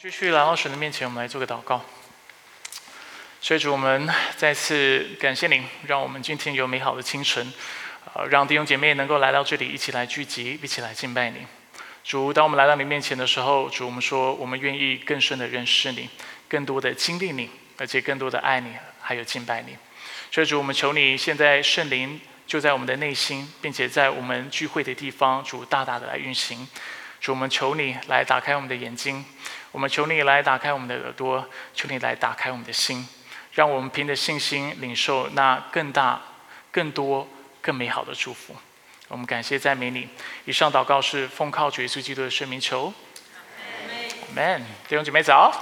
继续来到神的面前，我们来做个祷告。所以主，我们再次感谢您，让我们今天有美好的清晨，呃，让弟兄姐妹能够来到这里，一起来聚集，一起来敬拜你。主，当我们来到你面前的时候，主，我们说我们愿意更深的认识你，更多的经历你，而且更多的爱你，还有敬拜你。所以主，我们求你现在圣灵就在我们的内心，并且在我们聚会的地方，主大大的来运行。主，我们求你来打开我们的眼睛，我们求你来打开我们的耳朵，求你来打开我们的心，让我们凭着信心领受那更大、更多、更美好的祝福。我们感谢赞美你。以上祷告是奉靠主耶稣基督的圣名求。Amen。弟兄姐妹早。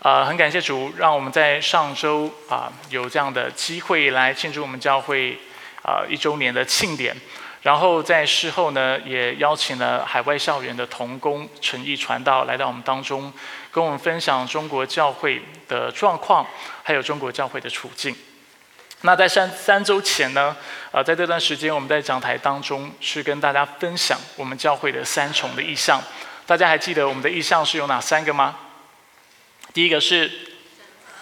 呃，很感谢主，让我们在上周啊有这样的机会来庆祝我们教会啊一周年的庆典。然后在事后呢，也邀请了海外校园的童工诚意传道来到我们当中，跟我们分享中国教会的状况，还有中国教会的处境。那在三三周前呢，呃，在这段时间我们在讲台当中是跟大家分享我们教会的三重的意向。大家还记得我们的意向是有哪三个吗？第一个是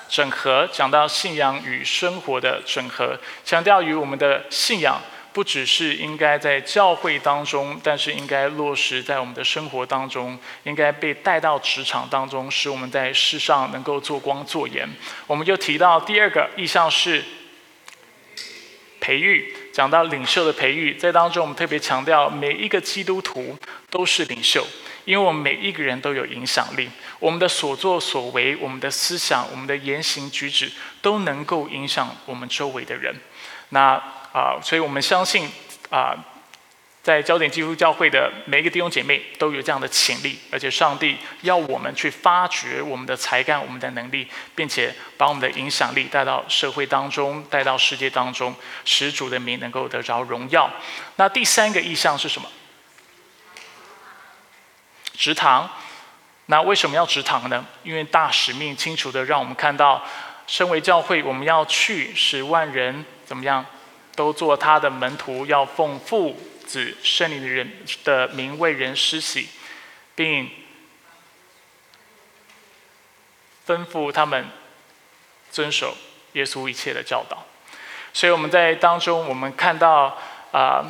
整合，讲到信仰与生活的整合，强调于我们的信仰。不只是应该在教会当中，但是应该落实在我们的生活当中，应该被带到职场当中，使我们在世上能够做光做盐。我们就提到第二个意向是培育，讲到领袖的培育，在当中我们特别强调每一个基督徒都是领袖，因为我们每一个人都有影响力，我们的所作所为、我们的思想、我们的言行举止都能够影响我们周围的人。那啊，所以我们相信啊，在焦点基督教会的每一个弟兄姐妹都有这样的潜力，而且上帝要我们去发掘我们的才干、我们的能力，并且把我们的影响力带到社会当中、带到世界当中，使主的名能够得着荣耀。那第三个意向是什么？直堂。那为什么要直堂呢？因为大使命清楚的让我们看到，身为教会，我们要去使万人怎么样？都做他的门徒，要奉父子圣灵的人的名为人施洗，并吩咐他们遵守耶稣一切的教导。所以我们在当中，我们看到啊，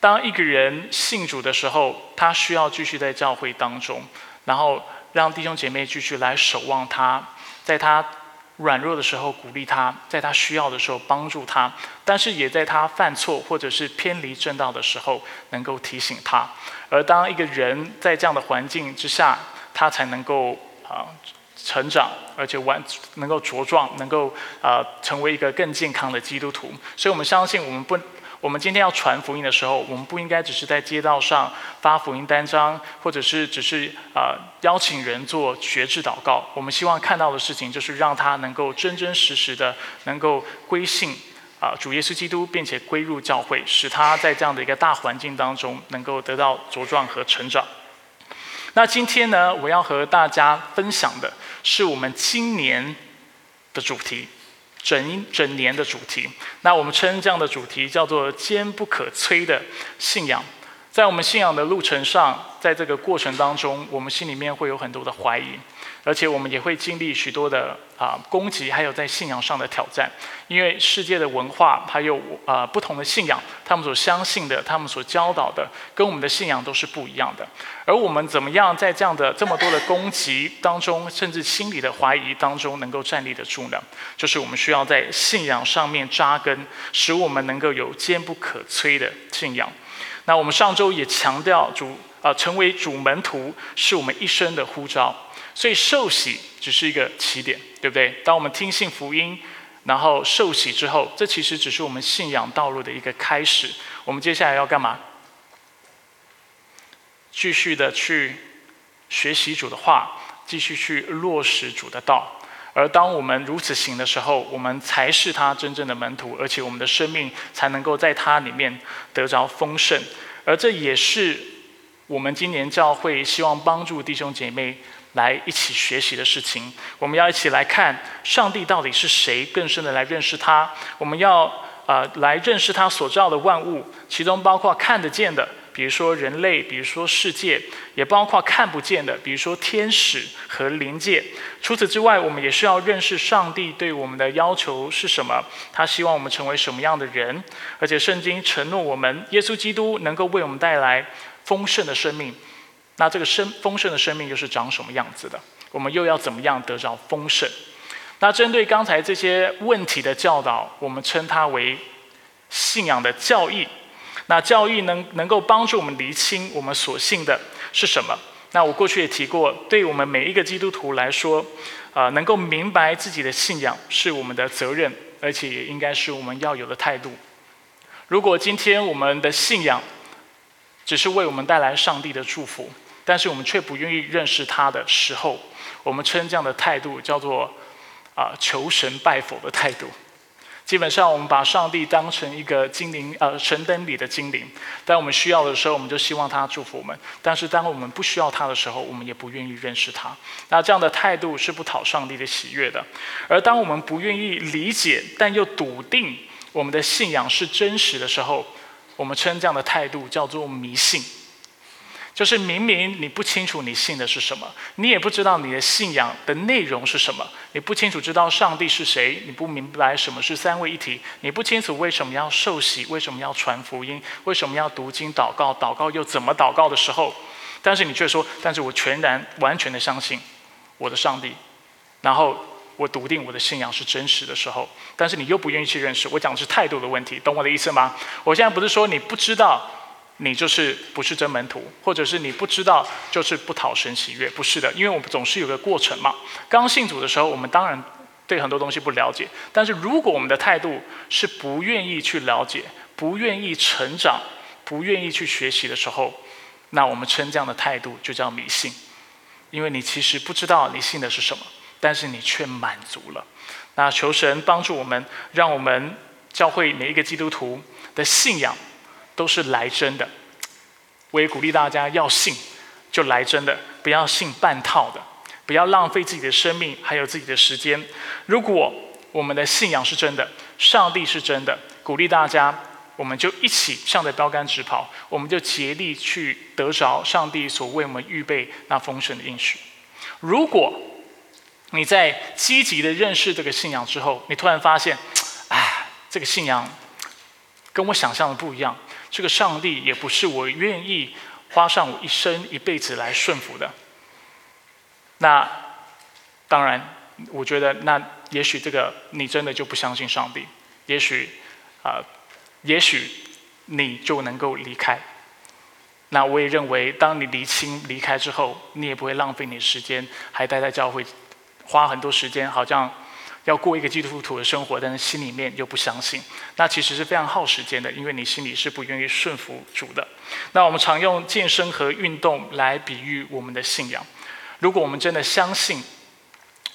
当一个人信主的时候，他需要继续在教会当中，然后让弟兄姐妹继续来守望他，在他。软弱的时候鼓励他，在他需要的时候帮助他，但是也在他犯错或者是偏离正道的时候能够提醒他。而当一个人在这样的环境之下，他才能够啊成长，而且完能够茁壮，能够啊成为一个更健康的基督徒。所以我们相信，我们不。我们今天要传福音的时候，我们不应该只是在街道上发福音单张，或者是只是啊邀请人做学制祷告。我们希望看到的事情，就是让他能够真真实实的能够归信啊主耶稣基督，并且归入教会，使他在这样的一个大环境当中能够得到茁壮和成长。那今天呢，我要和大家分享的是我们今年的主题。整整年的主题，那我们称这样的主题叫做坚不可摧的信仰。在我们信仰的路程上，在这个过程当中，我们心里面会有很多的怀疑。而且我们也会经历许多的啊攻击，还有在信仰上的挑战，因为世界的文化还有啊不同的信仰，他们所相信的，他们所教导的，跟我们的信仰都是不一样的。而我们怎么样在这样的这么多的攻击当中，甚至心理的怀疑当中，能够站立得住呢？就是我们需要在信仰上面扎根，使我们能够有坚不可摧的信仰。那我们上周也强调，主啊成为主门徒是我们一生的呼召。所以受洗只是一个起点，对不对？当我们听信福音，然后受洗之后，这其实只是我们信仰道路的一个开始。我们接下来要干嘛？继续的去学习主的话，继续去落实主的道。而当我们如此行的时候，我们才是他真正的门徒，而且我们的生命才能够在他里面得着丰盛。而这也是我们今年教会希望帮助弟兄姐妹。来一起学习的事情，我们要一起来看上帝到底是谁，更深的来认识他。我们要呃来认识他所造的万物，其中包括看得见的、比如说人类，比如说世界，也包括看不见的，比如说天使和灵界。除此之外，我们也是要认识上帝对我们的要求是什么，他希望我们成为什么样的人，而且圣经承诺我们，耶稣基督能够为我们带来丰盛的生命。那这个生丰盛的生命又是长什么样子的？我们又要怎么样得着丰盛？那针对刚才这些问题的教导，我们称它为信仰的教义。那教义能能够帮助我们厘清我们所信的是什么？那我过去也提过，对我们每一个基督徒来说，啊，能够明白自己的信仰是我们的责任，而且也应该是我们要有的态度。如果今天我们的信仰只是为我们带来上帝的祝福，但是我们却不愿意认识他的时候，我们称这样的态度叫做。啊，求神拜佛的态度，基本上我们把上帝当成一个精灵，呃，神灯里的精灵。当我们需要的时候，我们就希望他祝福我们；但是当我们不需要他的时候，我们也不愿意认识他。那这样的态度是不讨上帝的喜悦的。而当我们不愿意理解，但又笃定我们的信仰是真实的时候，我们称这样的态度叫做迷信。就是明明你不清楚你信的是什么，你也不知道你的信仰的内容是什么，你不清楚知道上帝是谁，你不明白什么是三位一体，你不清楚为什么要受洗，为什么要传福音，为什么要读经祷告，祷告又怎么祷告的时候，但是你却说，但是我全然完全的相信我的上帝，然后我笃定我的信仰是真实的时候，但是你又不愿意去认识，我讲的是态度的问题，懂我的意思吗？我现在不是说你不知道。你就是不是真门徒，或者是你不知道，就是不讨神喜悦，不是的，因为我们总是有个过程嘛。刚信主的时候，我们当然对很多东西不了解，但是如果我们的态度是不愿意去了解、不愿意成长、不愿意去学习的时候，那我们称这样的态度就叫迷信，因为你其实不知道你信的是什么，但是你却满足了。那求神帮助我们，让我们教会每一个基督徒的信仰。都是来真的，我也鼓励大家要信，就来真的，不要信半套的，不要浪费自己的生命还有自己的时间。如果我们的信仰是真的，上帝是真的，鼓励大家，我们就一起向着标杆直跑，我们就竭力去得着上帝所为我们预备那丰盛的应许。如果你在积极的认识这个信仰之后，你突然发现，哎，这个信仰跟我想象的不一样。这个上帝也不是我愿意花上我一生一辈子来顺服的。那当然，我觉得那也许这个你真的就不相信上帝，也许啊，也许你就能够离开。那我也认为，当你离清离开之后，你也不会浪费你时间，还待在教会，花很多时间，好像。要过一个基督徒的生活，但是心里面又不相信，那其实是非常耗时间的，因为你心里是不愿意顺服主的。那我们常用健身和运动来比喻我们的信仰。如果我们真的相信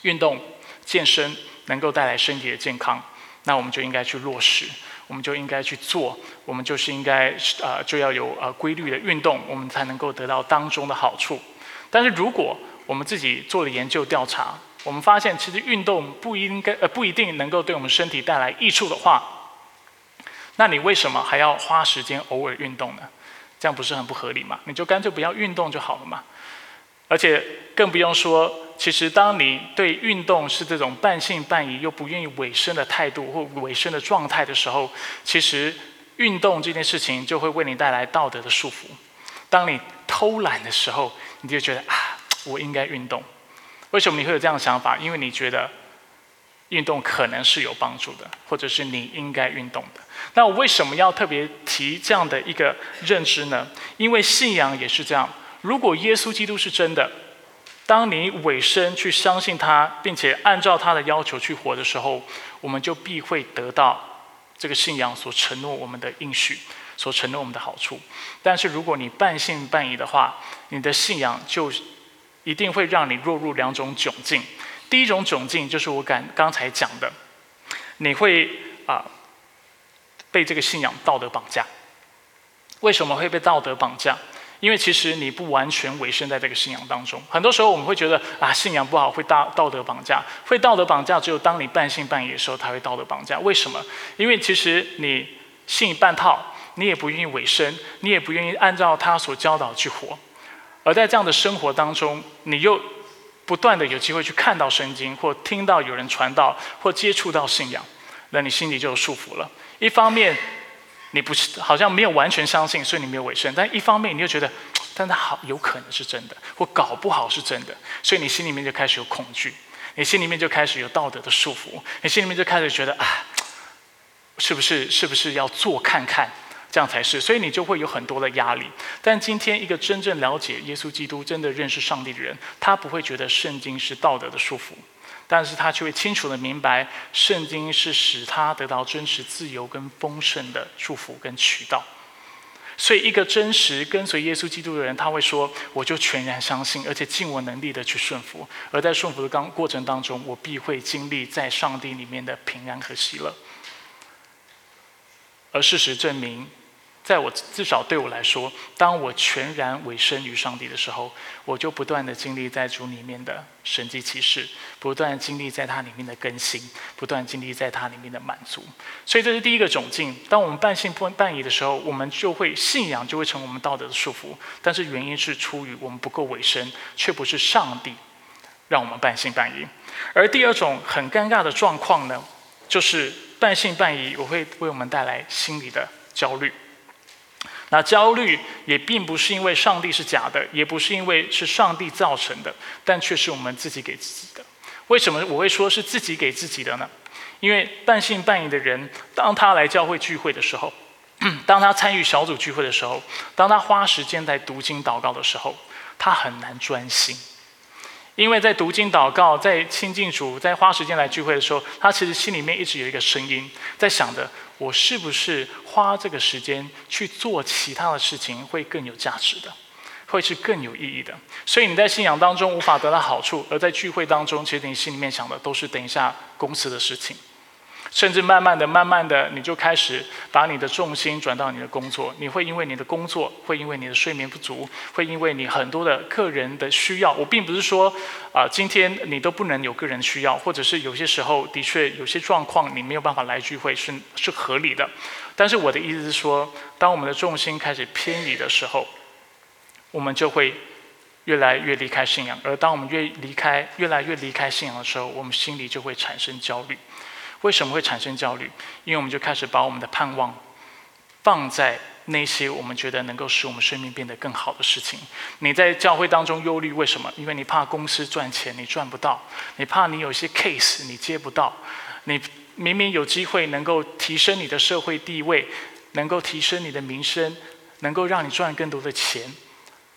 运动、健身能够带来身体的健康，那我们就应该去落实，我们就应该去做，我们就是应该呃就要有呃规律的运动，我们才能够得到当中的好处。但是如果我们自己做了研究调查，我们发现，其实运动不应该呃不一定能够对我们身体带来益处的话，那你为什么还要花时间偶尔运动呢？这样不是很不合理吗？你就干脆不要运动就好了嘛。而且更不用说，其实当你对运动是这种半信半疑又不愿意委身的态度或委身的状态的时候，其实运动这件事情就会为你带来道德的束缚。当你偷懒的时候，你就觉得啊，我应该运动。为什么你会有这样的想法？因为你觉得运动可能是有帮助的，或者是你应该运动的。那我为什么要特别提这样的一个认知呢？因为信仰也是这样。如果耶稣基督是真的，当你委身去相信他，并且按照他的要求去活的时候，我们就必会得到这个信仰所承诺我们的应许，所承诺我们的好处。但是如果你半信半疑的话，你的信仰就。一定会让你落入两种窘境。第一种窘境就是我刚刚才讲的，你会啊被这个信仰道德绑架。为什么会被道德绑架？因为其实你不完全委身在这个信仰当中。很多时候我们会觉得啊信仰不好会道道德绑架，会道德绑架只有当你半信半疑的时候才会道德绑架。为什么？因为其实你信半套，你也不愿意委身，你也不愿意按照他所教导去活。而在这样的生活当中，你又不断的有机会去看到圣经，或听到有人传道，或接触到信仰，那你心里就有束缚了。一方面，你不是好像没有完全相信，所以你没有委身；但一方面，你又觉得，但它好有可能是真的，或搞不好是真的，所以你心里面就开始有恐惧，你心里面就开始有道德的束缚，你心里面就开始觉得啊。是不是是不是要做看看，这样才是？所以你就会有很多的压力。但今天一个真正了解耶稣基督、真的认识上帝的人，他不会觉得圣经是道德的束缚，但是他却会清楚的明白，圣经是使他得到真实自由跟丰盛的祝福跟渠道。所以，一个真实跟随耶稣基督的人，他会说：“我就全然相信，而且尽我能力的去顺服。而在顺服的当过程当中，我必会经历在上帝里面的平安和喜乐。”而事实证明，在我至少对我来说，当我全然委身于上帝的时候，我就不断的经历在主里面的神迹启示，不断经历在它里面的更新，不断经历在它里面的满足。所以这是第一个窘境。当我们半信半疑的时候，我们就会信仰就会成我们道德的束缚。但是原因是出于我们不够委身，却不是上帝让我们半信半疑。而第二种很尴尬的状况呢，就是。半信半疑，我会为我们带来心理的焦虑。那焦虑也并不是因为上帝是假的，也不是因为是上帝造成的，但却是我们自己给自己的。为什么我会说是自己给自己的呢？因为半信半疑的人，当他来教会聚会的时候，当他参与小组聚会的时候，当他花时间在读经祷告的时候，他很难专心。因为在读经祷告、在亲近主、在花时间来聚会的时候，他其实心里面一直有一个声音在想着：我是不是花这个时间去做其他的事情会更有价值的，会是更有意义的？所以你在信仰当中无法得到好处，而在聚会当中，其实你心里面想的都是等一下公司的事情。甚至慢慢的、慢慢的，你就开始把你的重心转到你的工作。你会因为你的工作，会因为你的睡眠不足，会因为你很多的个人的需要。我并不是说，啊，今天你都不能有个人需要，或者是有些时候的确有些状况你没有办法来聚会是是合理的。但是我的意思是说，当我们的重心开始偏移的时候，我们就会越来越离开信仰。而当我们越离开、越来越离开信仰的时候，我们心里就会产生焦虑。为什么会产生焦虑？因为我们就开始把我们的盼望放在那些我们觉得能够使我们生命变得更好的事情。你在教会当中忧虑，为什么？因为你怕公司赚钱你赚不到，你怕你有些 case 你接不到，你明明有机会能够提升你的社会地位，能够提升你的名声，能够让你赚更多的钱，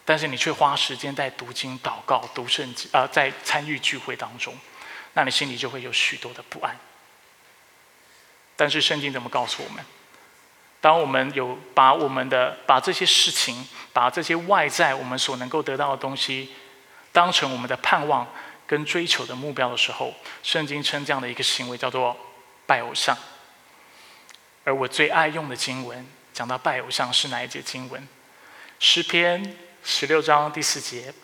但是你却花时间在读经、祷告、读圣经，啊，在参与聚会当中，那你心里就会有许多的不安。但是圣经怎么告诉我们？当我们有把我们的把这些事情，把这些外在我们所能够得到的东西，当成我们的盼望跟追求的目标的时候，圣经称这样的一个行为叫做拜偶像。而我最爱用的经文，讲到拜偶像是哪一节经文？诗篇十六章第四节，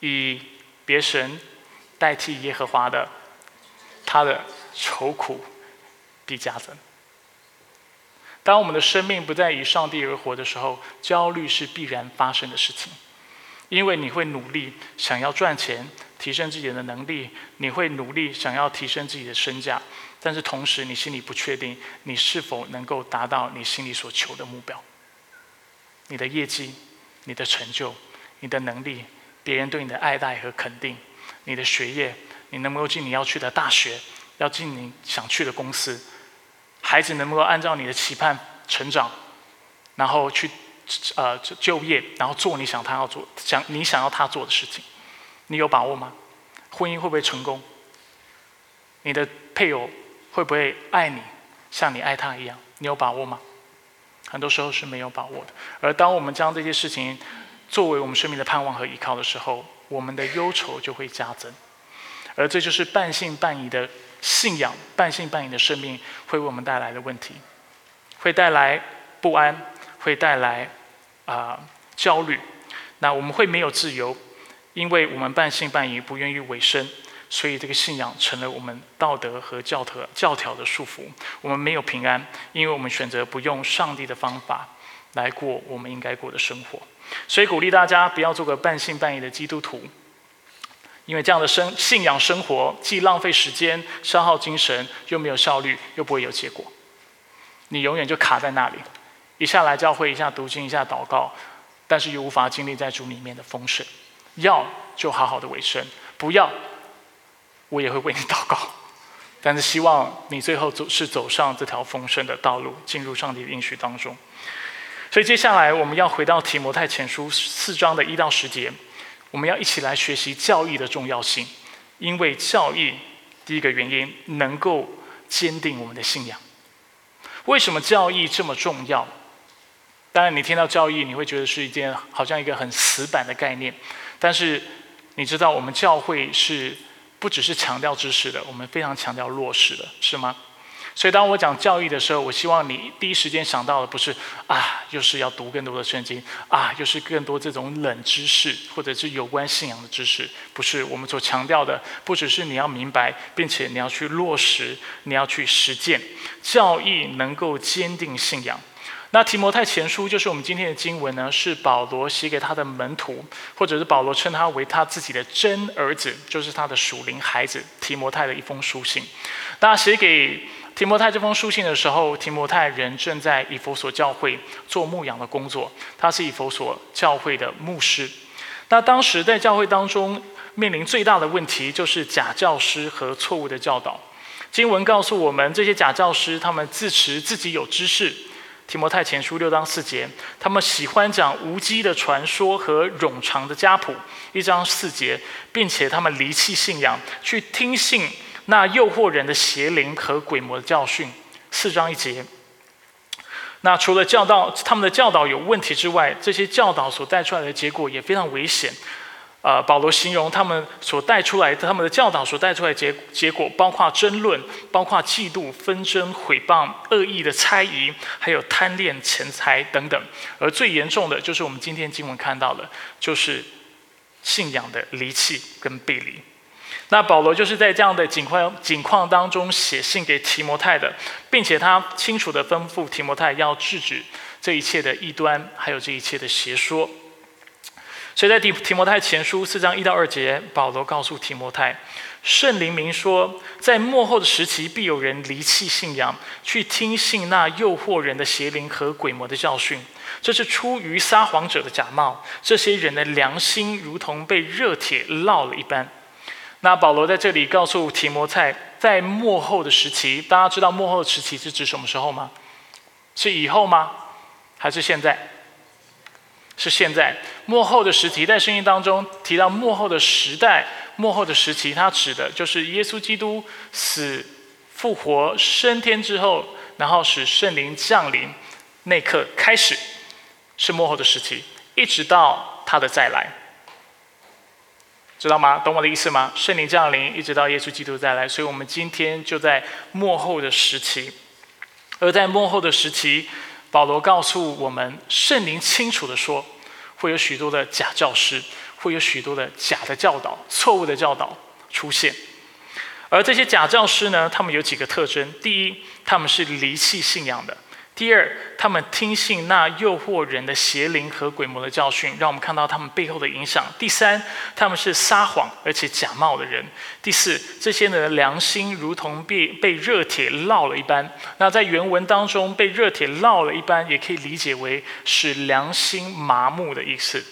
以别神代替耶和华的，他的愁苦。必加增。当我们的生命不再以上帝而活的时候，焦虑是必然发生的事情，因为你会努力想要赚钱，提升自己的能力，你会努力想要提升自己的身价，但是同时你心里不确定你是否能够达到你心里所求的目标。你的业绩、你的成就、你的能力、别人对你的爱戴和肯定、你的学业，你能不能进你要去的大学，要进你想去的公司？孩子能够按照你的期盼成长，然后去呃就业，然后做你想他要做想你想要他做的事情，你有把握吗？婚姻会不会成功？你的配偶会不会爱你像你爱他一样？你有把握吗？很多时候是没有把握的。而当我们将这些事情作为我们生命的盼望和依靠的时候，我们的忧愁就会加增。而这就是半信半疑的。信仰半信半疑的生命会为我们带来的问题，会带来不安，会带来啊焦虑。那我们会没有自由，因为我们半信半疑，不愿意委身，所以这个信仰成了我们道德和教条教条的束缚。我们没有平安，因为我们选择不用上帝的方法来过我们应该过的生活。所以鼓励大家不要做个半信半疑的基督徒，因为这样的生信仰生活既浪费时间、消耗精神，又没有效率，又不会有结果。你永远就卡在那里，一下来教会，一下读经，一下祷告，但是又无法经历在主里面的丰盛。要就好好的委身，不要，我也会为你祷告。但是希望你最后走是走上这条丰盛的道路，进入上帝的应许当中。所以接下来我们要回到提摩太前书四章的一到十节，我们要一起来学习教义的重要性，因为教义第一个原因能够坚定我们的信仰。为什么教义这么重要？当然，你听到教义，你会觉得是一件好像一个很死板的概念。但是，你知道我们教会是不只是强调知识的，我们非常强调落实的，是吗？所以，当我讲教育的时候，我希望你第一时间想到的不是啊，又是要读更多的圣经啊，又是更多这种冷知识，或者是有关信仰的知识。不是我们所强调的，不只是你要明白，并且你要去落实，你要去实践，教义能够坚定信仰。那提摩太前书就是我们今天的经文呢，是保罗写给他的门徒，或者是保罗称他为他自己的真儿子，就是他的属灵孩子提摩太的一封书信。那写给提摩太这封书信的时候，提摩太人正在以佛所教会做牧养的工作，他是以佛所教会的牧师。那当时在教会当中面临最大的问题就是假教师和错误的教导。经文告诉我们，这些假教师他们自持自己有知识。提摩太前书六章四节，他们喜欢讲无稽的传说和冗长的家谱。一章四节，并且他们离弃信仰，去听信那诱惑人的邪灵和鬼魔的教训。四章一节。那除了教导他们的教导有问题之外，这些教导所带出来的结果也非常危险。呃，保罗形容他们所带出来的、他们的教导所带出来结结果，包括争论、包括嫉妒、纷争、毁谤、恶意的猜疑，还有贪恋钱财等等。而最严重的就是我们今天经文看到的，就是信仰的离弃跟背离。那保罗就是在这样的景况景况当中写信给提摩太的，并且他清楚的吩咐提摩太要制止这一切的异端，还有这一切的邪说。所以在提提摩太前书四章一到二节，保罗告诉提摩太，圣灵明说，在末后的时期，必有人离弃信仰，去听信那诱惑人的邪灵和鬼魔的教训。这是出于撒谎者的假冒，这些人的良心如同被热铁烙了一般。那保罗在这里告诉提摩太，在幕后的时期，大家知道幕后的时期是指什么时候吗？是以后吗？还是现在？是现在幕后的时期，在圣经当中提到幕后的时代、幕后的时期，它指的就是耶稣基督死、复活、升天之后，然后使圣灵降临那刻开始，是幕后的时期，一直到他的再来，知道吗？懂我的意思吗？圣灵降临，一直到耶稣基督再来，所以我们今天就在幕后的时期，而在幕后的时期。保罗告诉我们，圣灵清楚的说，会有许多的假教师，会有许多的假的教导、错误的教导出现。而这些假教师呢，他们有几个特征：第一，他们是离弃信仰的。第二，他们听信那诱惑人的邪灵和鬼魔的教训，让我们看到他们背后的影响。第三，他们是撒谎而且假冒的人。第四，这些人的良心如同被被热铁烙了一般。那在原文当中，被热铁烙了一般，也可以理解为使良心麻木的意思。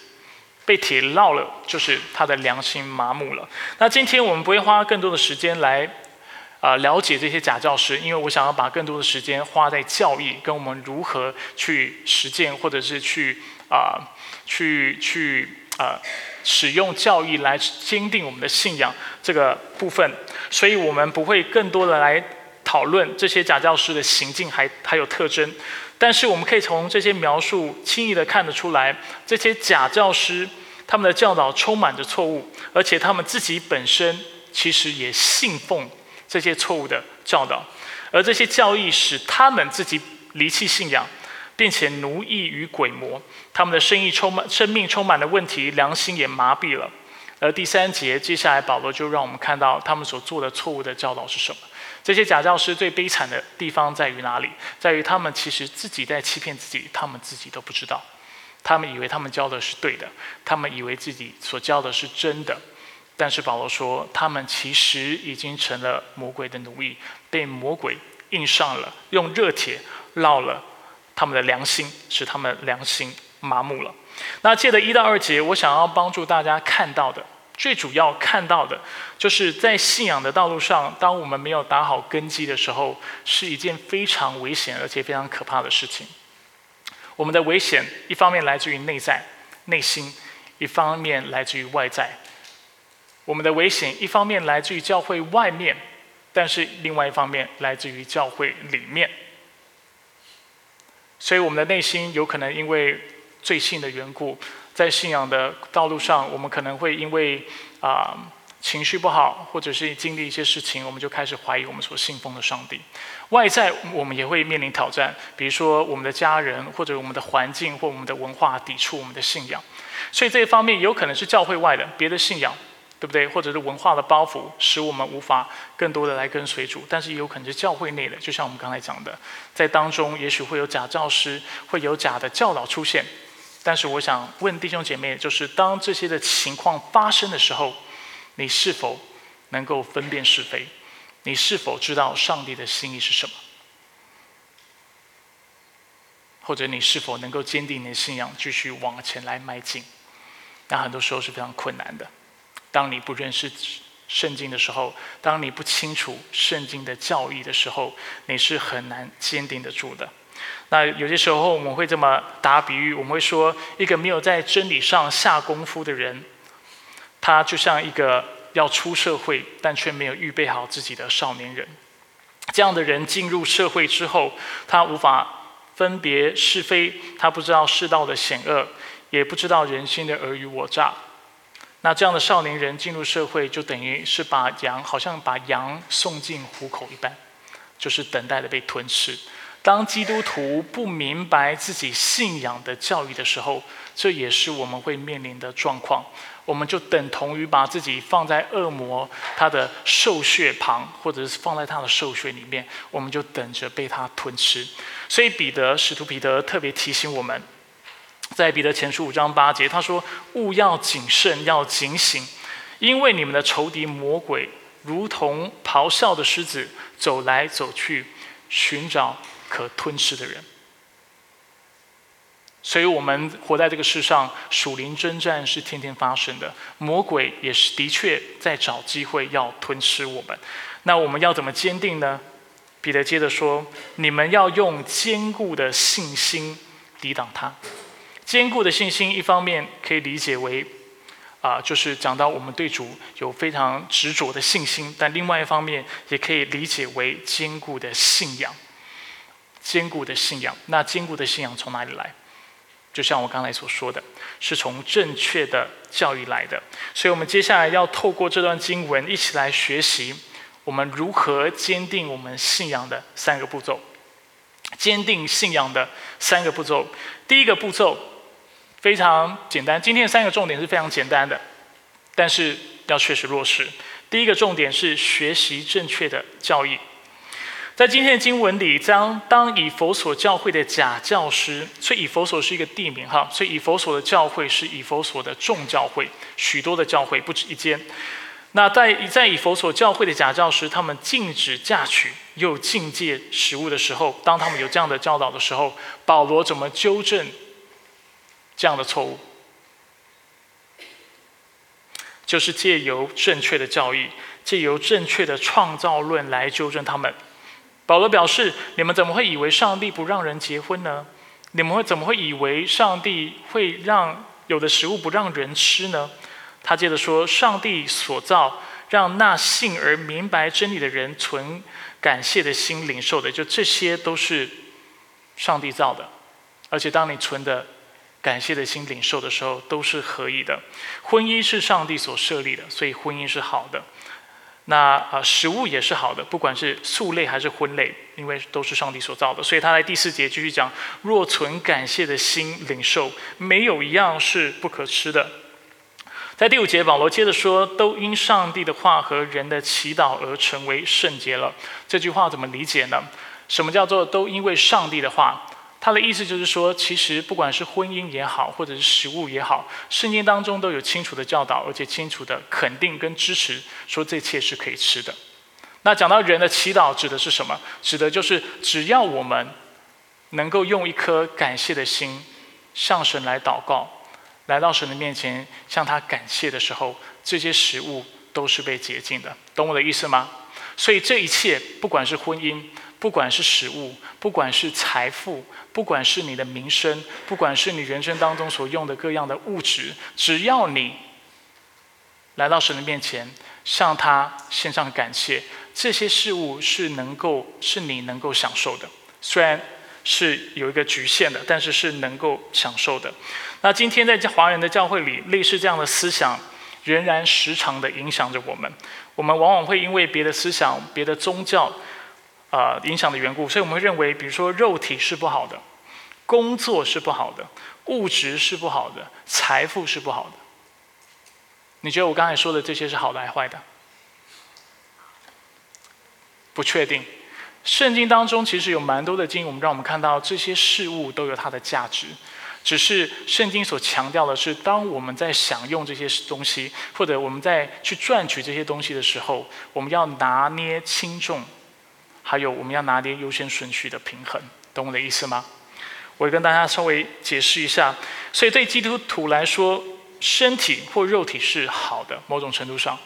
被铁烙了，就是他的良心麻木了。那今天我们不会花更多的时间来。啊，了解这些假教师，因为我想要把更多的时间花在教义，跟我们如何去实践，或者是去啊，去去啊，使用教义来坚定我们的信仰这个部分，所以我们不会更多的来讨论这些假教师的行径还还有特征，但是我们可以从这些描述轻易的看得出来，这些假教师他们的教导充满着错误，而且他们自己本身其实也信奉。这些错误的教导，而这些教义使他们自己离弃信仰，并且奴役于鬼魔。他们的生意充满生命充满了问题，良心也麻痹了。而第三节，接下来保罗就让我们看到他们所做的错误的教导是什么。这些假教师最悲惨的地方在于哪里？在于他们其实自己在欺骗自己，他们自己都不知道。他们以为他们教的是对的，他们以为自己所教的是真的。但是保罗说，他们其实已经成了魔鬼的奴役，被魔鬼印上了，用热铁烙了他们的良心，使他们良心麻木了。那借着一到二节，我想要帮助大家看到的，最主要看到的，就是在信仰的道路上，当我们没有打好根基的时候，是一件非常危险而且非常可怕的事情。我们的危险，一方面来自于内在、内心，一方面来自于外在。我们的危险，一方面来自于教会外面，但是另外一方面来自于教会里面。所以，我们的内心有可能因为罪性的缘故，在信仰的道路上，我们可能会因为啊情绪不好，或者是经历一些事情，我们就开始怀疑我们所信奉的上帝。外在我们也会面临挑战，比如说我们的家人，或者我们的环境，或我们的文化抵触我们的信仰。所以这一方面有可能是教会外的别的信仰，对不对？或者是文化的包袱，使我们无法更多的来跟随主。但是也有可能是教会内的，就像我们刚才讲的，在当中也许会有假教师，会有假的教导出现。但是我想问弟兄姐妹，就是当这些的情况发生的时候，你是否能够分辨是非？你是否知道上帝的心意是什么？或者你是否能够坚定你的信仰，继续往前来迈进？那很多时候是非常困难的。当你不认识圣经的时候，当你不清楚圣经的教义的时候，你是很难坚定得住的。那有些时候我们会这么打比喻，我们会说，一个没有在真理上下功夫的人，他就像一个要出社会但却没有预备好自己的少年人。这样的人进入社会之后，他无法分别是非，他不知道世道的险恶，也不知道人心的尔虞我诈。那这样的少年人进入社会，就等于是把羊，好像把羊送进虎口一般，就是等待的被吞吃。当基督徒不明白自己信仰的教育的时候，这也是我们会面临的状况。我们就等同于把自己放在恶魔他的兽穴旁，或者是放在他的兽穴里面，我们就等着被他吞吃。所以彼得使徒彼得特别提醒我们，在彼得前书五章八节，他说：“勿要谨慎，要警醒，因为你们的仇敌魔鬼如同咆哮的狮子，走来走去，寻找。”可吞噬的人，所以我们活在这个世上，属灵征战是天天发生的。魔鬼也是的确在找机会要吞噬我们。那我们要怎么坚定呢？彼得接着说：“你们要用坚固的信心抵挡他。坚固的信心，一方面可以理解为啊，就是讲到我们对主有非常执着的信心；但另外一方面，也可以理解为坚固的信仰。”坚固的信仰，那坚固的信仰从哪里来？就像我刚才所说的，是从正确的教育来的。所以，我们接下来要透过这段经文，一起来学习我们如何坚定我们信仰的三个步骤。坚定信仰的三个步骤，第一个步骤非常简单。今天的三个重点是非常简单的，但是要确实落实。第一个重点是学习正确的教义。在今天的经文里，将当以佛所教会的假教师，所以以佛所是一个地名哈，所以以佛所的教会是以佛所的众教会，许多的教会不止一间。那在在以佛所教会的假教师，他们禁止嫁娶又禁戒食物的时候，当他们有这样的教导的时候，保罗怎么纠正这样的错误？就是借由正确的教义，借由正确的创造论来纠正他们。保罗表示：“你们怎么会以为上帝不让人结婚呢？你们会怎么会以为上帝会让有的食物不让人吃呢？”他接着说：“上帝所造，让那信而明白真理的人存感谢的心领受的，就这些都是上帝造的。而且当你存的感谢的心领受的时候，都是合意的。婚姻是上帝所设立的，所以婚姻是好的。”那啊，食物也是好的，不管是素类还是荤类，因为都是上帝所造的。所以他在第四节继续讲：若存感谢的心领受，没有一样是不可吃的。在第五节，保罗接着说：“都因上帝的话和人的祈祷而成为圣洁了。”这句话怎么理解呢？什么叫做都因为上帝的话？他的意思就是说，其实不管是婚姻也好，或者是食物也好，圣经当中都有清楚的教导，而且清楚的肯定跟支持，说这一切是可以吃的。那讲到人的祈祷，指的是什么？指的就是只要我们能够用一颗感谢的心向神来祷告，来到神的面前向他感谢的时候，这些食物都是被洁净的。懂我的意思吗？所以这一切，不管是婚姻。不管是食物，不管是财富，不管是你的名声，不管是你人生当中所用的各样的物质，只要你来到神的面前，向他献上感谢，这些事物是能够是你能够享受的，虽然是有一个局限的，但是是能够享受的。那今天在华人的教会里，类似这样的思想仍然时常的影响着我们。我们往往会因为别的思想、别的宗教。啊，影响的缘故，所以我们会认为，比如说肉体是不好的，工作是不好的，物质是不好的，财富是不好的。你觉得我刚才说的这些是好的还是坏的？不确定。圣经当中其实有蛮多的经文，让我们看到这些事物都有它的价值。只是圣经所强调的是，当我们在享用这些东西，或者我们在去赚取这些东西的时候，我们要拿捏轻重。还有，我们要拿捏优先顺序的平衡，懂我的意思吗？我跟大家稍微解释一下。所以对基督徒来说，身体或肉体是好的，某种程度上，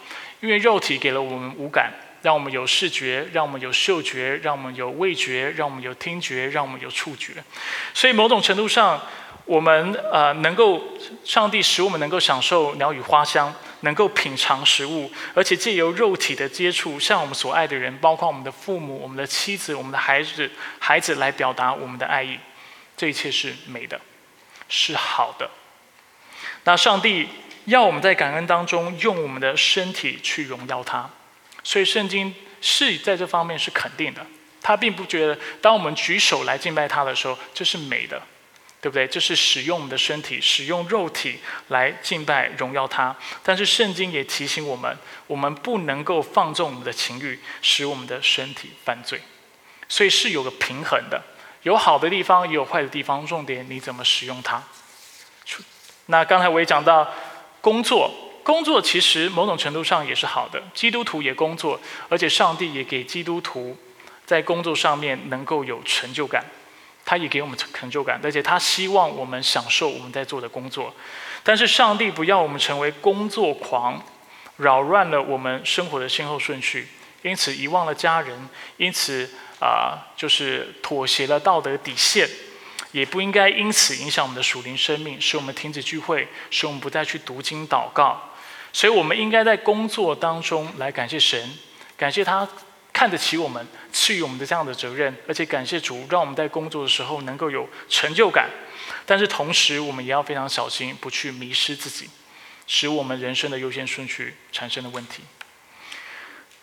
因为肉体给了我们五感，让我们有视觉，让我们有嗅觉，让我们有味觉，让我们有听觉，让我们有触觉。所以某种程度上，我们呃能够，上帝使我们能够享受鸟语花香。能够品尝食物，而且借由肉体的接触，向我们所爱的人，包括我们的父母、我们的妻子、我们的孩子、孩子来表达我们的爱意，这一切是美的，是好的。那上帝要我们在感恩当中用我们的身体去荣耀他，所以圣经是在这方面是肯定的。他并不觉得，当我们举手来敬拜他的时候，这是美的。对不对？就是使用我们的身体，使用肉体来敬拜、荣耀他。但是圣经也提醒我们，我们不能够放纵我们的情欲，使我们的身体犯罪。所以是有个平衡的，有好的地方，也有坏的地方。重点你怎么使用它？那刚才我也讲到，工作，工作其实某种程度上也是好的。基督徒也工作，而且上帝也给基督徒在工作上面能够有成就感。他也给我们成就感，而且他希望我们享受我们在做的工作。但是上帝不要我们成为工作狂，扰乱了我们生活的先后顺序，因此遗忘了家人，因此啊，就是妥协了道德底线，也不应该因此影响我们的属灵生命，使我们停止聚会，使我们不再去读经祷告。所以，我们应该在工作当中来感谢神，感谢他。看得起我们，赐予我们的这样的责任，而且感谢主，让我们在工作的时候能够有成就感。但是同时，我们也要非常小心，不去迷失自己，使我们人生的优先顺序产生的问题。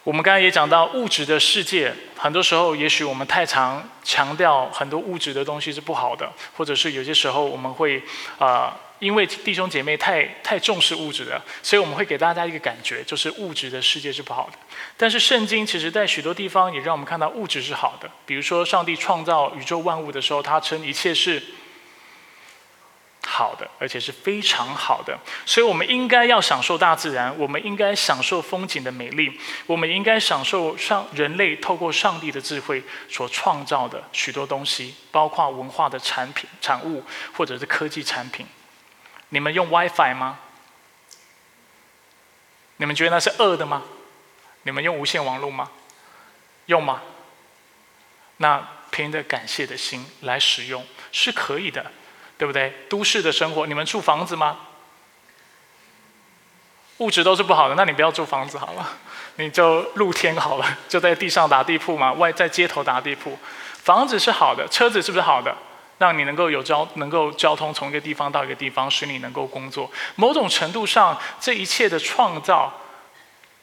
我们刚才也讲到，物质的世界，很多时候，也许我们太常强调很多物质的东西是不好的，或者是有些时候我们会啊。因为弟兄姐妹太太重视物质了，所以我们会给大家一个感觉，就是物质的世界是不好的。但是圣经其实在许多地方也让我们看到物质是好的。比如说，上帝创造宇宙万物的时候，他称一切是好的，而且是非常好的。所以我们应该要享受大自然，我们应该享受风景的美丽，我们应该享受上人类透过上帝的智慧所创造的许多东西，包括文化的产品产物，或者是科技产品。你们用 WiFi 吗？你们觉得那是恶的吗？你们用无线网络吗？用吗？那凭着感谢的心来使用是可以的，对不对？都市的生活，你们住房子吗？物质都是不好的，那你不要住房子好了，你就露天好了，就在地上打地铺嘛，外在街头打地铺。房子是好的，车子是不是好的？让你能够有交，能够交通从一个地方到一个地方，使你能够工作。某种程度上，这一切的创造，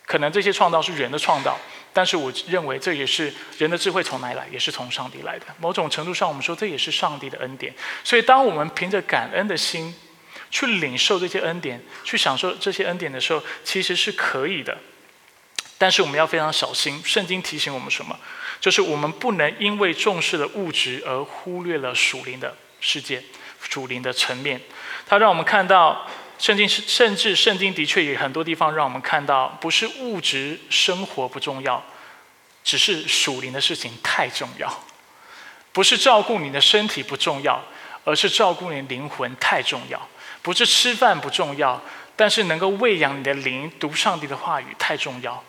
可能这些创造是人的创造，但是我认为这也是人的智慧从哪里来，也是从上帝来的。某种程度上，我们说这也是上帝的恩典。所以，当我们凭着感恩的心去领受这些恩典，去享受这些恩典的时候，其实是可以的。但是我们要非常小心。圣经提醒我们什么？就是我们不能因为重视了物质而忽略了属灵的世界、属灵的层面。它让我们看到，圣经甚至圣经的确有很多地方让我们看到，不是物质生活不重要，只是属灵的事情太重要。不是照顾你的身体不重要，而是照顾你灵魂太重要。不是吃饭不重要，但是能够喂养你的灵、读上帝的话语太重要。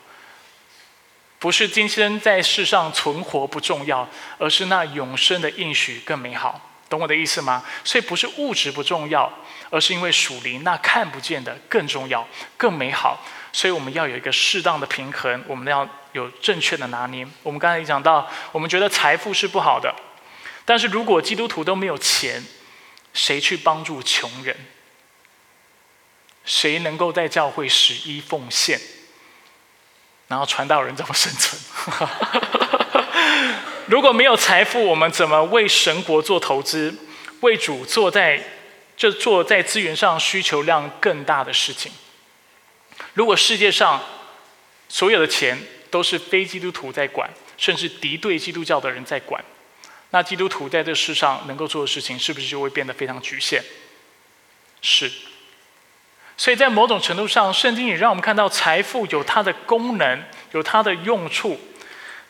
不是今生在世上存活不重要，而是那永生的应许更美好。懂我的意思吗？所以不是物质不重要，而是因为属灵那看不见的更重要、更美好。所以我们要有一个适当的平衡，我们要有正确的拿捏。我们刚才也讲到，我们觉得财富是不好的，但是如果基督徒都没有钱，谁去帮助穷人？谁能够在教会十一奉献？然后传道人怎么生存？如果没有财富，我们怎么为神国做投资？为主做在这做在资源上需求量更大的事情？如果世界上所有的钱都是非基督徒在管，甚至敌对基督教的人在管，那基督徒在这世上能够做的事情，是不是就会变得非常局限？是。所以在某种程度上，圣经也让我们看到财富有它的功能，有它的用处。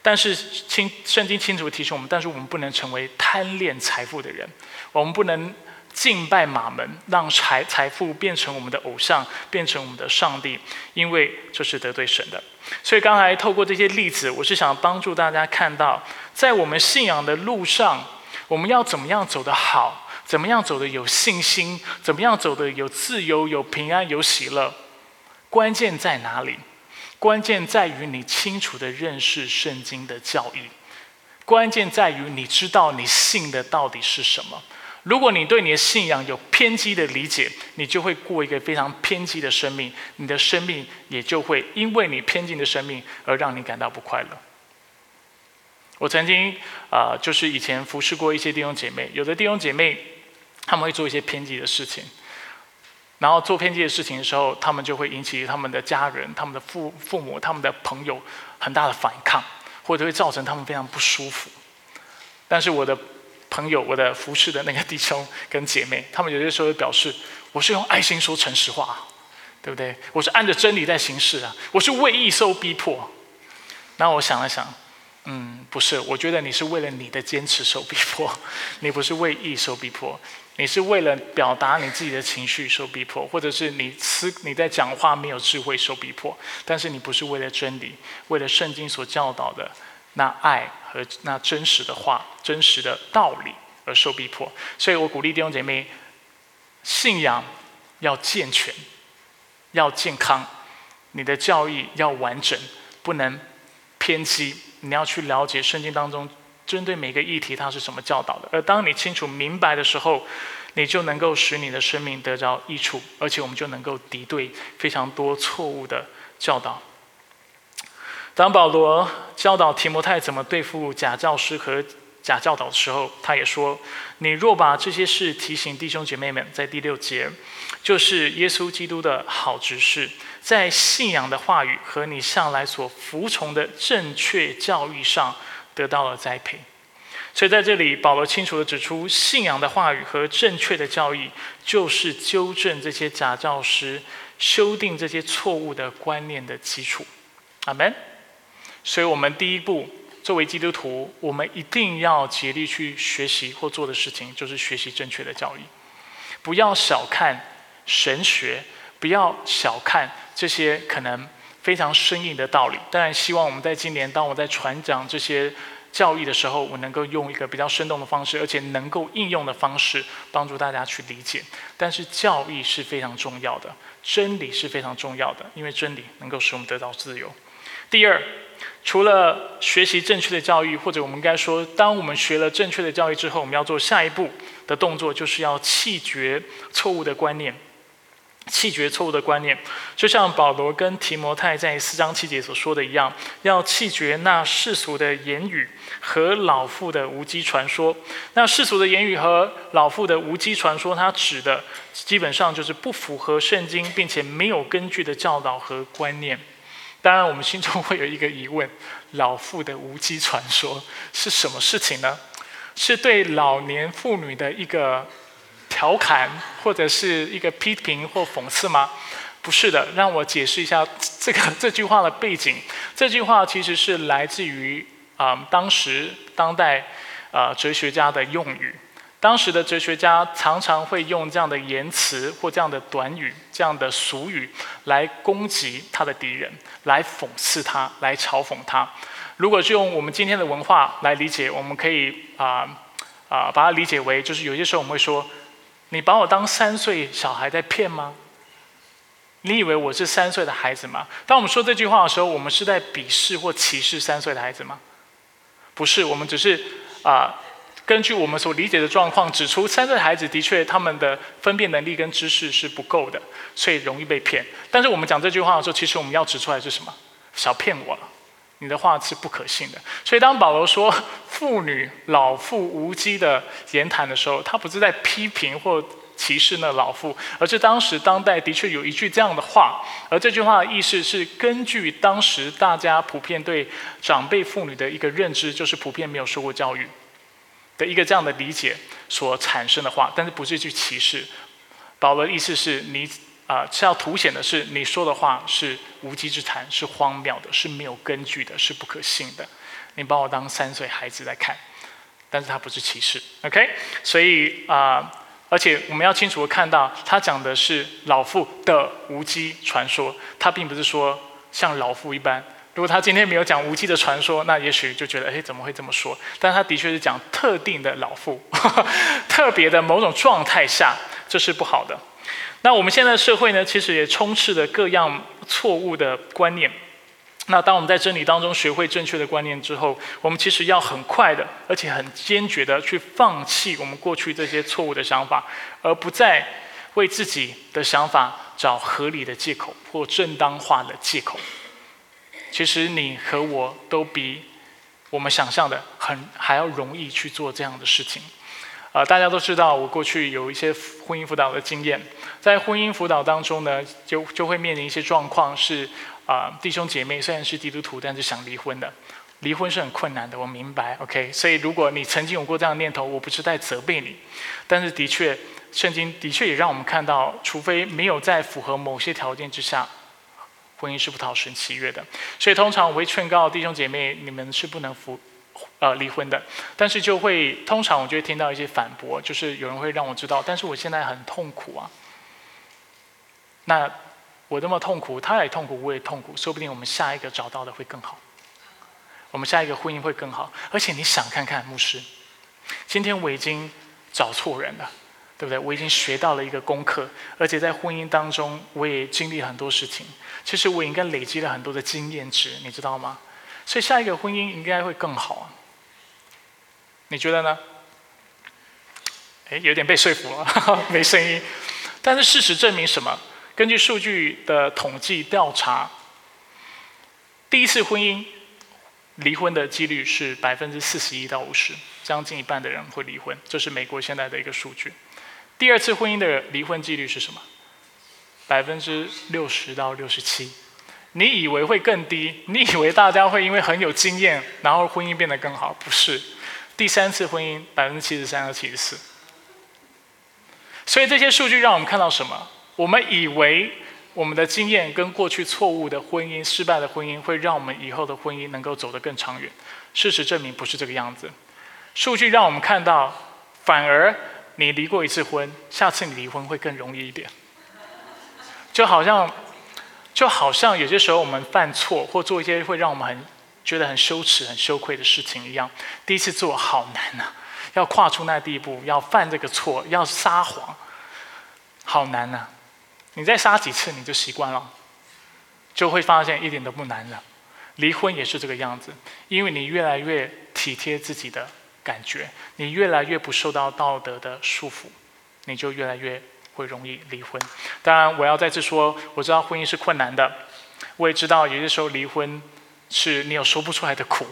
但是清圣经清楚提醒我们，但是我们不能成为贪恋财富的人，我们不能敬拜马门，让财财富变成我们的偶像，变成我们的上帝，因为这是得罪神的。所以刚才透过这些例子，我是想帮助大家看到，在我们信仰的路上，我们要怎么样走得好。怎么样走的有信心？怎么样走的有自由、有平安、有喜乐？关键在哪里？关键在于你清楚的认识圣经的教义。关键在于你知道你信的到底是什么。如果你对你的信仰有偏激的理解，你就会过一个非常偏激的生命。你的生命也就会因为你偏激的生命而让你感到不快乐。我曾经啊，就是以前服侍过一些弟兄姐妹，有的弟兄姐妹。他们会做一些偏激的事情，然后做偏激的事情的时候，他们就会引起他们的家人、他们的父父母、他们的朋友很大的反抗，或者会造成他们非常不舒服。但是我的朋友、我的服侍的那个弟兄跟姐妹，他们有些时候会表示：“我是用爱心说诚实话，对不对？我是按着真理在行事啊，我是为义受逼迫。”那我想了想。嗯，不是，我觉得你是为了你的坚持受逼迫，你不是为义受逼迫，你是为了表达你自己的情绪受逼迫，或者是你思你在讲话没有智慧受逼迫，但是你不是为了真理，为了圣经所教导的那爱和那真实的话、真实的道理而受逼迫。所以我鼓励弟兄姐妹，信仰要健全，要健康，你的教育要完整，不能偏激。你要去了解圣经当中针对每个议题他是怎么教导的，而当你清楚明白的时候，你就能够使你的生命得着益处，而且我们就能够敌对非常多错误的教导。当保罗教导提摩太怎么对付假教师和假教导的时候，他也说：“你若把这些事提醒弟兄姐妹们，在第六节，就是耶稣基督的好执事。”在信仰的话语和你向来所服从的正确教育上得到了栽培，所以在这里，保罗清楚的指出，信仰的话语和正确的教义就是纠正这些假教师、修订这些错误的观念的基础。阿门。所以，我们第一步，作为基督徒，我们一定要竭力去学习或做的事情，就是学习正确的教义。不要小看神学，不要小看。这些可能非常生硬的道理，当然希望我们在今年，当我在传讲这些教义的时候，我能够用一个比较生动的方式，而且能够应用的方式，帮助大家去理解。但是教义是非常重要的，真理是非常重要的，因为真理能够使我们得到自由。第二，除了学习正确的教育，或者我们应该说，当我们学了正确的教育之后，我们要做下一步的动作，就是要弃绝错误的观念。弃绝错误的观念，就像保罗跟提摩太在四章七节所说的一样，要弃绝那世俗的言语和老妇的无稽传说。那世俗的言语和老妇的无稽传说，它指的基本上就是不符合圣经，并且没有根据的教导和观念。当然，我们心中会有一个疑问：老妇的无稽传说是什么事情呢？是对老年妇女的一个。调侃或者是一个批评或讽刺吗？不是的，让我解释一下这个这句话的背景。这句话其实是来自于啊当时当代啊哲学家的用语。当时的哲学家常常会用这样的言辞或这样的短语、这样的俗语来攻击他的敌人，来讽刺他，来嘲讽他。如果是用我们今天的文化来理解，我们可以啊啊把它理解为，就是有些时候我们会说。你把我当三岁小孩在骗吗？你以为我是三岁的孩子吗？当我们说这句话的时候，我们是在鄙视或歧视三岁的孩子吗？不是，我们只是啊，根据我们所理解的状况，指出三岁的孩子的确他们的分辨能力跟知识是不够的，所以容易被骗。但是我们讲这句话的时候，其实我们要指出来是什么？小骗我了。你的话是不可信的，所以当保罗说妇女老妇无稽的言谈的时候，他不是在批评或歧视那老妇，而是当时当代的确有一句这样的话，而这句话的意思是根据当时大家普遍对长辈妇女的一个认知，就是普遍没有受过教育的一个这样的理解所产生的话，但是不是一句歧视。保罗的意思是你。啊，是要凸显的是，你说的话是无稽之谈，是荒谬的，是没有根据的，是不可信的。你把我当三岁孩子在看，但是他不是歧视，OK？所以啊，而且我们要清楚的看到，他讲的是老妇的无稽传说，他并不是说像老妇一般。如果他今天没有讲无稽的传说，那也许就觉得，哎，怎么会这么说？但他的确是讲特定的老妇，特别的某种状态下，这是不好的。那我们现在的社会呢，其实也充斥着各样错误的观念。那当我们在真理当中学会正确的观念之后，我们其实要很快的，而且很坚决的去放弃我们过去这些错误的想法，而不再为自己的想法找合理的借口或正当化的借口。其实你和我都比我们想象的很还要容易去做这样的事情。啊，大家都知道，我过去有一些婚姻辅导的经验。在婚姻辅导当中呢，就就会面临一些状况，是啊，弟兄姐妹虽然是基督徒，但是想离婚的。离婚是很困难的，我明白。OK，所以如果你曾经有过这样的念头，我不是在责备你，但是的确，圣经的确也让我们看到，除非没有在符合某些条件之下，婚姻是不讨神喜悦的。所以通常我会劝告弟兄姐妹，你们是不能服。呃，离婚的，但是就会通常我就会听到一些反驳，就是有人会让我知道，但是我现在很痛苦啊。那我那么痛苦，他也痛苦，我也痛苦，说不定我们下一个找到的会更好，我们下一个婚姻会更好。而且你想看看牧师，今天我已经找错人了，对不对？我已经学到了一个功课，而且在婚姻当中我也经历很多事情，其实我应该累积了很多的经验值，你知道吗？所以下一个婚姻应该会更好。你觉得呢？哎，有点被说服了，没声音。但是事实证明什么？根据数据的统计调查，第一次婚姻离婚的几率是百分之四十一到五十，将近一半的人会离婚，这是美国现在的一个数据。第二次婚姻的离婚几率是什么？百分之六十到六十七。你以为会更低？你以为大家会因为很有经验，然后婚姻变得更好？不是。第三次婚姻百分之七十三到七十四，所以这些数据让我们看到什么？我们以为我们的经验跟过去错误的婚姻、失败的婚姻，会让我们以后的婚姻能够走得更长远。事实证明不是这个样子。数据让我们看到，反而你离过一次婚，下次你离婚会更容易一点。就好像，就好像有些时候我们犯错或做一些会让我们很。觉得很羞耻、很羞愧的事情一样，第一次做好难呐，要跨出那第一步，要犯这个错，要撒谎，好难呐。你再杀几次，你就习惯了，就会发现一点都不难了。离婚也是这个样子，因为你越来越体贴自己的感觉，你越来越不受到道德的束缚，你就越来越。会容易离婚。当然，我要再次说，我知道婚姻是困难的，我也知道有些时候离婚是你有说不出来的苦。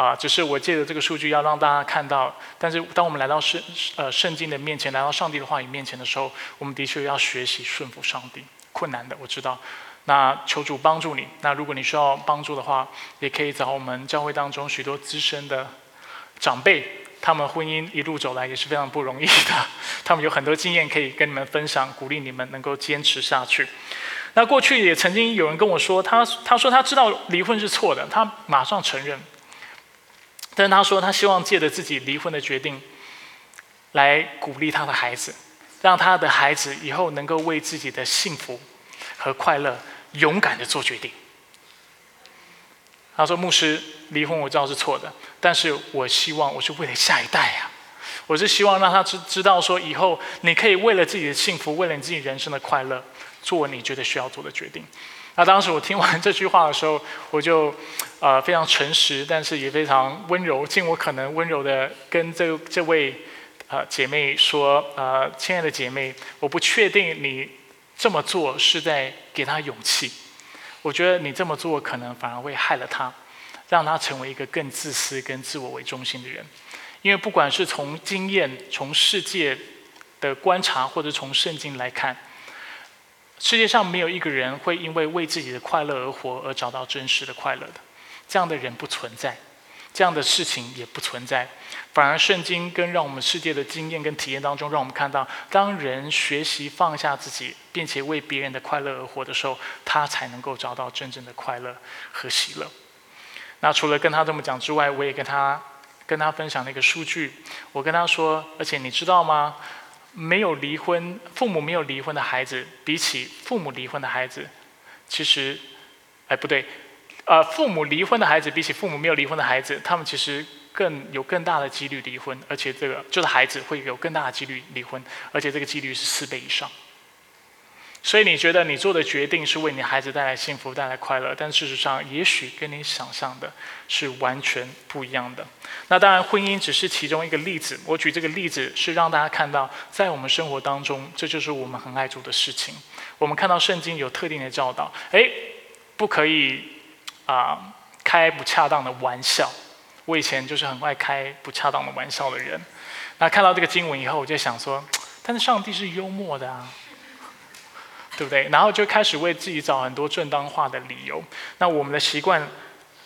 啊，只是我借着这个数据要让大家看到。但是，当我们来到圣呃圣经的面前，来到上帝的话语面前的时候，我们的确要学习顺服上帝。困难的，我知道。那求主帮助你。那如果你需要帮助的话，也可以找我们教会当中许多资深的长辈，他们婚姻一路走来也是非常不容易的。他们有很多经验可以跟你们分享，鼓励你们能够坚持下去。那过去也曾经有人跟我说，他他说他知道离婚是错的，他马上承认。但是他说，他希望借着自己离婚的决定，来鼓励他的孩子，让他的孩子以后能够为自己的幸福和快乐勇敢的做决定。他说：“牧师，离婚我知道是错的，但是我希望我是为了下一代呀，我是希望让他知知道说，以后你可以为了自己的幸福，为了你自己人生的快乐，做你觉得需要做的决定。”那当时我听完这句话的时候，我就，呃，非常诚实，但是也非常温柔，尽我可能温柔的跟这这位，呃，姐妹说，呃，亲爱的姐妹，我不确定你这么做是在给她勇气，我觉得你这么做可能反而会害了她，让她成为一个更自私、跟自我为中心的人，因为不管是从经验、从世界的观察，或者从圣经来看。世界上没有一个人会因为为自己的快乐而活而找到真实的快乐的，这样的人不存在，这样的事情也不存在。反而圣经跟让我们世界的经验跟体验当中，让我们看到，当人学习放下自己，并且为别人的快乐而活的时候，他才能够找到真正的快乐和喜乐。那除了跟他这么讲之外，我也跟他跟他分享了一个数据，我跟他说，而且你知道吗？没有离婚，父母没有离婚的孩子，比起父母离婚的孩子，其实，哎不对，呃，父母离婚的孩子比起父母没有离婚的孩子，他们其实更有更大的几率离婚，而且这个就是孩子会有更大的几率离婚，而且这个几率是四倍以上。所以你觉得你做的决定是为你孩子带来幸福、带来快乐，但事实上，也许跟你想象的是完全不一样的。那当然，婚姻只是其中一个例子。我举这个例子是让大家看到，在我们生活当中，这就是我们很爱做的事情。我们看到圣经有特定的教导，哎，不可以啊开不恰当的玩笑。我以前就是很爱开不恰当的玩笑的人。那看到这个经文以后，我就想说，但是上帝是幽默的啊。对不对？然后就开始为自己找很多正当化的理由。那我们的习惯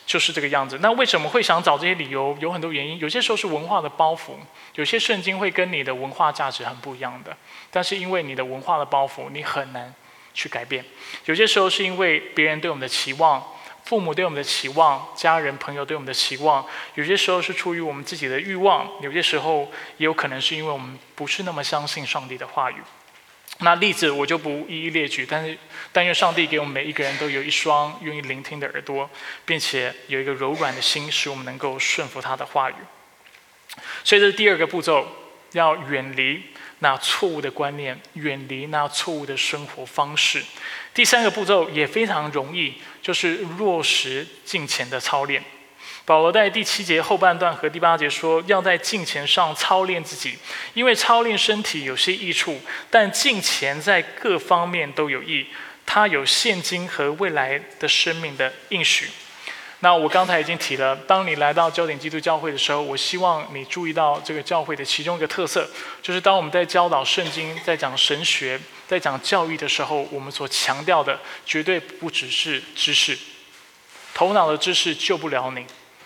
就是这个样子。那为什么会想找这些理由？有很多原因。有些时候是文化的包袱，有些圣经会跟你的文化价值很不一样的。但是因为你的文化的包袱，你很难去改变。有些时候是因为别人对我们的期望，父母对我们的期望，家人朋友对我们的期望。有些时候是出于我们自己的欲望，有些时候也有可能是因为我们不是那么相信上帝的话语。那例子我就不一一列举，但是但愿上帝给我们每一个人都有一双愿意聆听的耳朵，并且有一个柔软的心，使我们能够顺服他的话语。所以这是第二个步骤，要远离那错误的观念，远离那错误的生活方式。第三个步骤也非常容易，就是落实敬虔的操练。保罗在第七节后半段和第八节说，要在敬虔上操练自己，因为操练身体有些益处，但敬虔在各方面都有益，它有现今和未来的生命的应许。那我刚才已经提了，当你来到焦点基督教会的时候，我希望你注意到这个教会的其中一个特色，就是当我们在教导圣经、在讲神学、在讲教育的时候，我们所强调的绝对不只是知识，头脑的知识救不了你。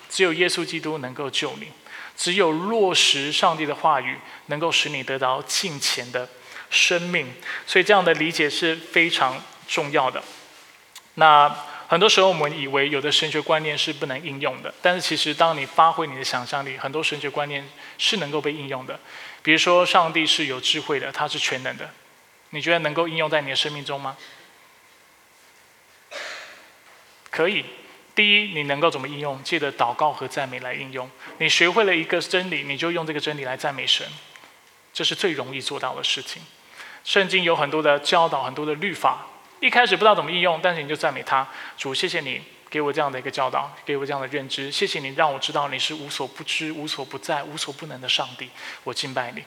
只有耶稣基督能够救你，只有落实上帝的话语，能够使你得到敬虔的生命。所以这样的理解是非常重要的。那很多时候我们以为有的神学观念是不能应用的，但是其实当你发挥你的想象力，很多神学观念是能够被应用的。比如说，上帝是有智慧的，他是全能的，你觉得能够应用在你的生命中吗？可以。第一，你能够怎么应用？借着祷告和赞美来应用。你学会了一个真理，你就用这个真理来赞美神，这是最容易做到的事情。圣经有很多的教导，很多的律法，一开始不知道怎么应用，但是你就赞美他，主，谢谢你给我这样的一个教导，给我这样的认知，谢谢你让我知道你是无所不知、无所不在、无所不能的上帝，我敬拜你。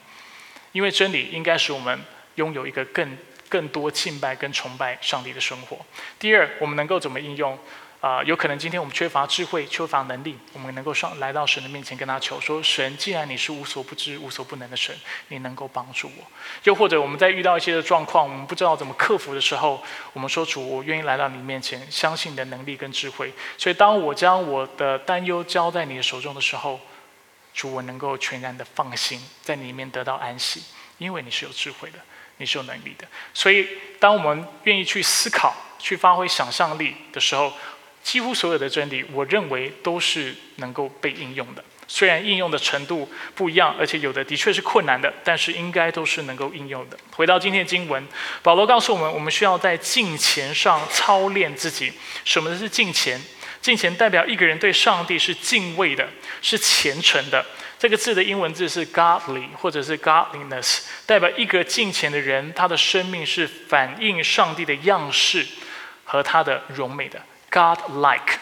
因为真理应该使我们。拥有一个更更多敬拜跟崇拜上帝的生活。第二，我们能够怎么应用？啊，有可能今天我们缺乏智慧、缺乏能力，我们能够上来到神的面前，跟他求说：神，既然你是无所不知、无所不能的神，你能够帮助我。又或者我们在遇到一些的状况，我们不知道怎么克服的时候，我们说主，我愿意来到你面前，相信你的能力跟智慧。所以当我将我的担忧交在你的手中的时候，主，我能够全然的放心，在你里面得到安息，因为你是有智慧的，你是有能力的。所以当我们愿意去思考、去发挥想象力的时候，几乎所有的真理，我认为都是能够被应用的。虽然应用的程度不一样，而且有的的确是困难的，但是应该都是能够应用的。回到今天的经文，保罗告诉我们，我们需要在敬虔上操练自己。什么是敬虔？敬虔代表一个人对上帝是敬畏的，是虔诚的。这个字的英文字是 godly，或者是 godliness，代表一个敬虔的人，他的生命是反映上帝的样式和他的荣美的。God-like,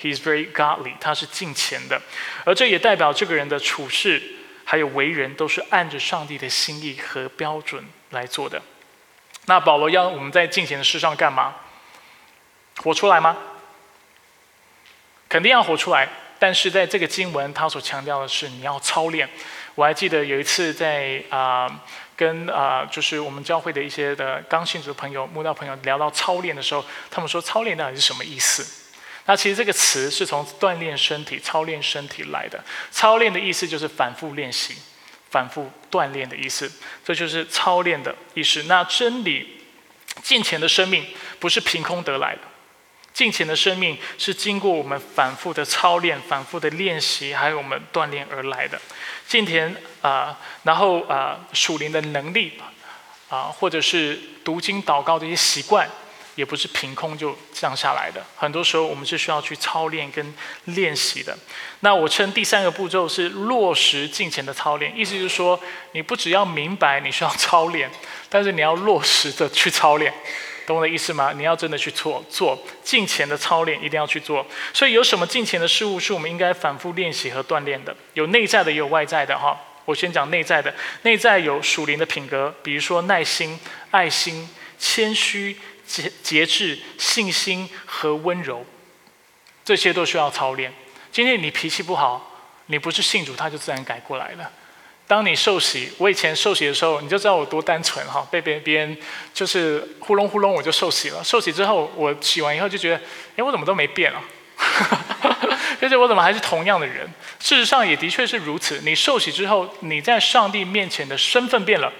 he's very godly，他是敬虔的，而这也代表这个人的处事还有为人都是按着上帝的心意和标准来做的。那保罗要我们在敬虔的事上干嘛？活出来吗？肯定要活出来，但是在这个经文，他所强调的是你要操练。我还记得有一次在啊。跟啊，就是我们教会的一些的刚信主的朋友、慕道朋友聊到操练的时候，他们说操练到底是什么意思？那其实这个词是从锻炼身体、操练身体来的。操练的意思就是反复练习、反复锻炼的意思，这就是操练的意思。那真理、金钱的生命不是凭空得来的。敬虔的生命是经过我们反复的操练、反复的练习，还有我们锻炼而来的。敬虔啊，然后啊，属灵的能力啊，或者是读经祷告的一些习惯，也不是凭空就降下来的。很多时候我们是需要去操练跟练习的。那我称第三个步骤是落实敬虔的操练，意思就是说，你不只要明白你需要操练，但是你要落实的去操练。懂我的意思吗？你要真的去做做敬虔的操练，一定要去做。所以有什么敬虔的事物是我们应该反复练习和锻炼的？有内在的，也有外在的。哈，我先讲内在的。内在有属灵的品格，比如说耐心、爱心、谦虚、节节制、信心和温柔，这些都需要操练。今天你脾气不好，你不是信主，他就自然改过来了。当你受洗，我以前受洗的时候，你就知道我多单纯哈，被别别人就是呼隆呼隆我就受洗了。受洗之后，我洗完以后就觉得，哎，我怎么都没变啊？而且我怎么还是同样的人？事实上也的确是如此。你受洗之后，你在上帝面前的身份变了，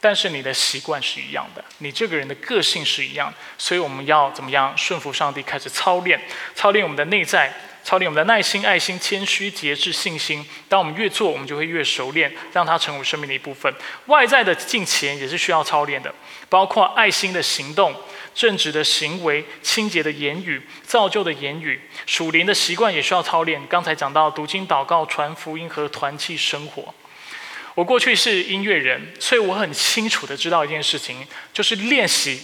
但是你的习惯是一样的，你这个人的个性是一样。所以我们要怎么样顺服上帝，开始操练，操练我们的内在。操练我们的耐心、爱心、谦虚、节制、信心。当我们越做，我们就会越熟练，让它成为生命的一部分。外在的敬虔也是需要操练的，包括爱心的行动、正直的行为、清洁的言语、造就的言语、属灵的习惯也需要操练。刚才讲到读经、祷告、传福音和团契生活。我过去是音乐人，所以我很清楚的知道一件事情，就是练习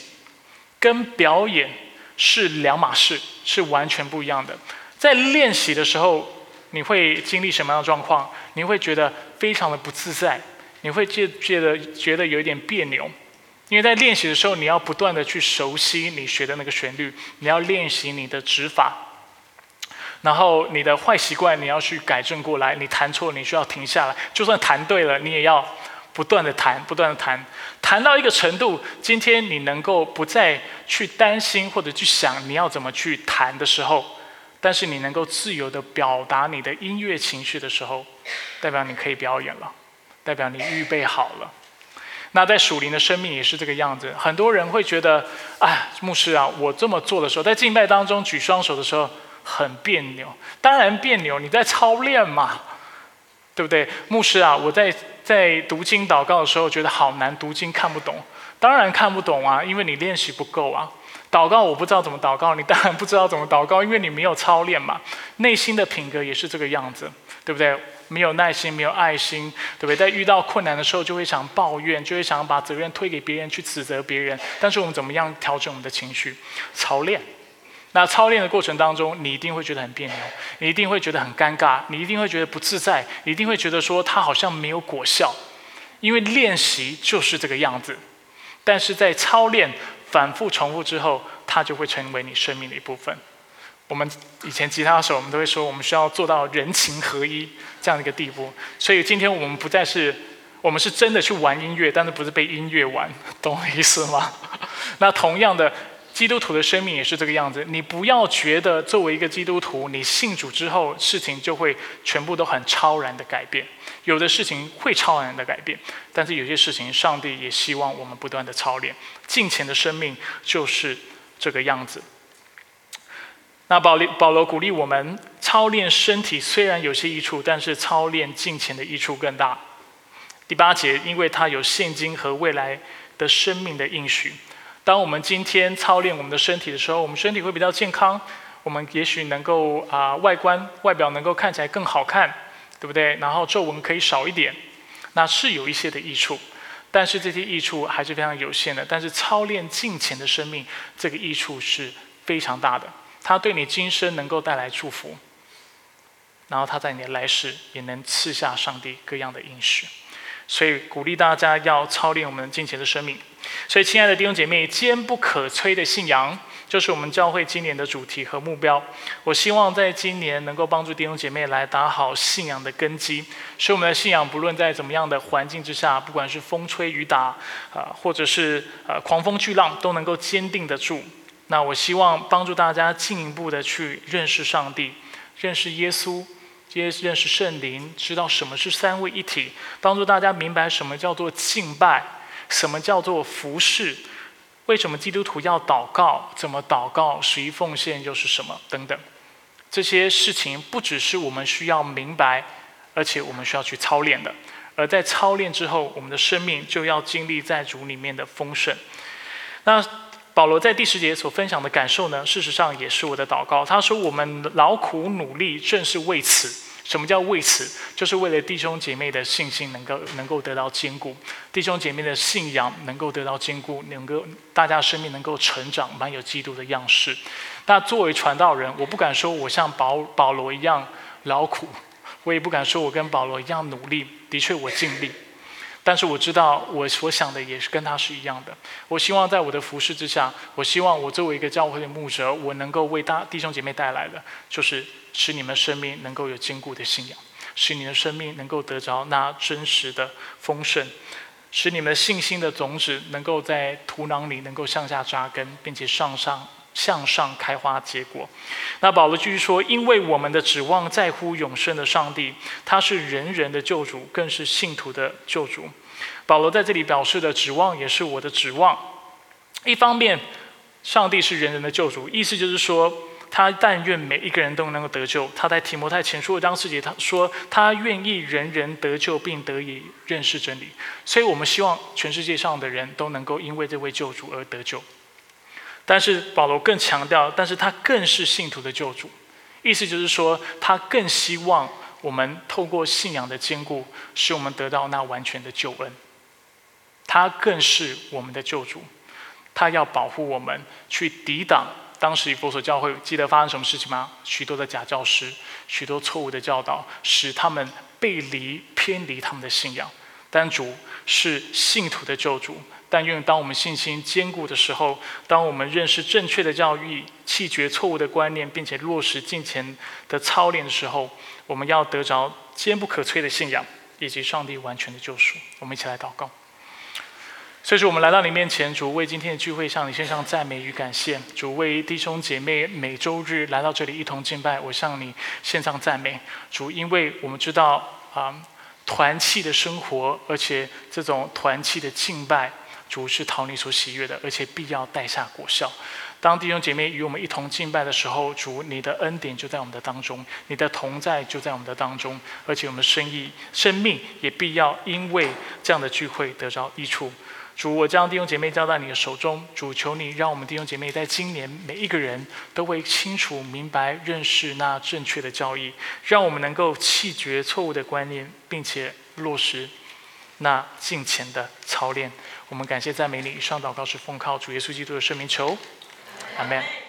跟表演是两码事，是完全不一样的。在练习的时候，你会经历什么样的状况？你会觉得非常的不自在，你会觉觉得觉得有一点别扭，因为在练习的时候，你要不断的去熟悉你学的那个旋律，你要练习你的指法，然后你的坏习惯你要去改正过来，你弹错你需要停下来，就算弹对了，你也要不断的弹，不断的弹，弹到一个程度，今天你能够不再去担心或者去想你要怎么去弹的时候。但是你能够自由的表达你的音乐情绪的时候，代表你可以表演了，代表你预备好了。那在属灵的生命也是这个样子。很多人会觉得，哎，牧师啊，我这么做的时候，在敬拜当中举双手的时候很别扭。当然别扭，你在操练嘛，对不对？牧师啊，我在在读经祷告的时候觉得好难，读经看不懂。当然看不懂啊，因为你练习不够啊。祷告我不知道怎么祷告，你当然不知道怎么祷告，因为你没有操练嘛。内心的品格也是这个样子，对不对？没有耐心，没有爱心，对不对？在遇到困难的时候，就会想抱怨，就会想把责任推给别人，去指责别人。但是我们怎么样调整我们的情绪？操练。那操练的过程当中，你一定会觉得很别扭，你一定会觉得很尴尬，你一定会觉得不自在，你一定会觉得说他好像没有果效，因为练习就是这个样子。但是在操练、反复重复之后，它就会成为你生命的一部分。我们以前吉他手，我们都会说，我们需要做到人情合一这样的一个地步。所以今天我们不再是，我们是真的去玩音乐，但是不是被音乐玩，懂我意思吗？那同样的。基督徒的生命也是这个样子。你不要觉得作为一个基督徒，你信主之后事情就会全部都很超然的改变。有的事情会超然的改变，但是有些事情，上帝也希望我们不断的操练。敬虔的生命就是这个样子。那保利保罗鼓励我们操练身体，虽然有些益处，但是操练敬虔的益处更大。第八节，因为他有现今和未来的生命的应许。当我们今天操练我们的身体的时候，我们身体会比较健康，我们也许能够啊外观外表能够看起来更好看，对不对？然后皱纹可以少一点，那是有一些的益处，但是这些益处还是非常有限的。但是操练近前的生命，这个益处是非常大的，它对你今生能够带来祝福，然后它在你的来世也能赐下上帝各样的应许。所以鼓励大家要操练我们金钱的生命。所以，亲爱的弟兄姐妹，坚不可摧的信仰，就是我们教会今年的主题和目标。我希望在今年能够帮助弟兄姐妹来打好信仰的根基，使我们的信仰不论在怎么样的环境之下，不管是风吹雨打，啊，或者是呃狂风巨浪，都能够坚定得住。那我希望帮助大家进一步的去认识上帝，认识耶稣。接认识圣灵，知道什么是三位一体，帮助大家明白什么叫做敬拜，什么叫做服侍，为什么基督徒要祷告，怎么祷告，十一奉献又是什么等等，这些事情不只是我们需要明白，而且我们需要去操练的。而在操练之后，我们的生命就要经历在主里面的丰盛。那保罗在第十节所分享的感受呢，事实上也是我的祷告。他说：“我们劳苦努力，正是为此。什么叫为此？就是为了弟兄姐妹的信心能够能够得到坚固，弟兄姐妹的信仰能够得到坚固，能够大家生命能够成长，满有基督的样式。那作为传道人，我不敢说我像保保罗一样劳苦，我也不敢说我跟保罗一样努力。的确，我尽力。”但是我知道，我所想的也是跟他是一样的。我希望在我的服饰之下，我希望我作为一个教会的牧者，我能够为大弟兄姐妹带来的，就是使你们生命能够有坚固的信仰，使你的生命能够得着那真实的丰盛，使你们信心的种子能够在土壤里能够向下扎根，并且上上。向上开花结果。那保罗继续说：“因为我们的指望在乎永生的上帝，他是人人的救主，更是信徒的救主。”保罗在这里表示的指望，也是我的指望。一方面，上帝是人人的救主，意思就是说，他但愿每一个人都能够得救。他在提摩太前书的章四节他说：“他愿意人人得救，并得以认识真理。”所以我们希望全世界上的人都能够因为这位救主而得救。但是保罗更强调，但是他更是信徒的救主，意思就是说，他更希望我们透过信仰的坚固，使我们得到那完全的救恩。他更是我们的救主，他要保护我们，去抵挡当时以佛所教会记得发生什么事情吗？许多的假教师，许多错误的教导，使他们背离偏离他们的信仰。但主是信徒的救主。但愿当我们信心坚固的时候，当我们认识正确的教育，弃绝错误的观念，并且落实金钱的操练的时候，我们要得着坚不可摧的信仰，以及上帝完全的救赎。我们一起来祷告。所以说，我们来到你面前，主为今天的聚会向你献上赞美与感谢。主为弟兄姐妹每周日来到这里一同敬拜，我向你献上赞美。主，因为我们知道啊，团契的生活，而且这种团契的敬拜。主是讨你所喜悦的，而且必要带下果效。当弟兄姐妹与我们一同敬拜的时候，主你的恩典就在我们的当中，你的同在就在我们的当中，而且我们的生意、生命也必要因为这样的聚会得着益处。主，我将弟兄姐妹交在你的手中。主，求你让我们弟兄姐妹在今年每一个人都会清楚明白、认识那正确的教义，让我们能够弃绝错误的观念，并且落实那敬虔的操练。我们感谢赞美你，上祷告是奉靠主耶稣基督的圣名求，阿门。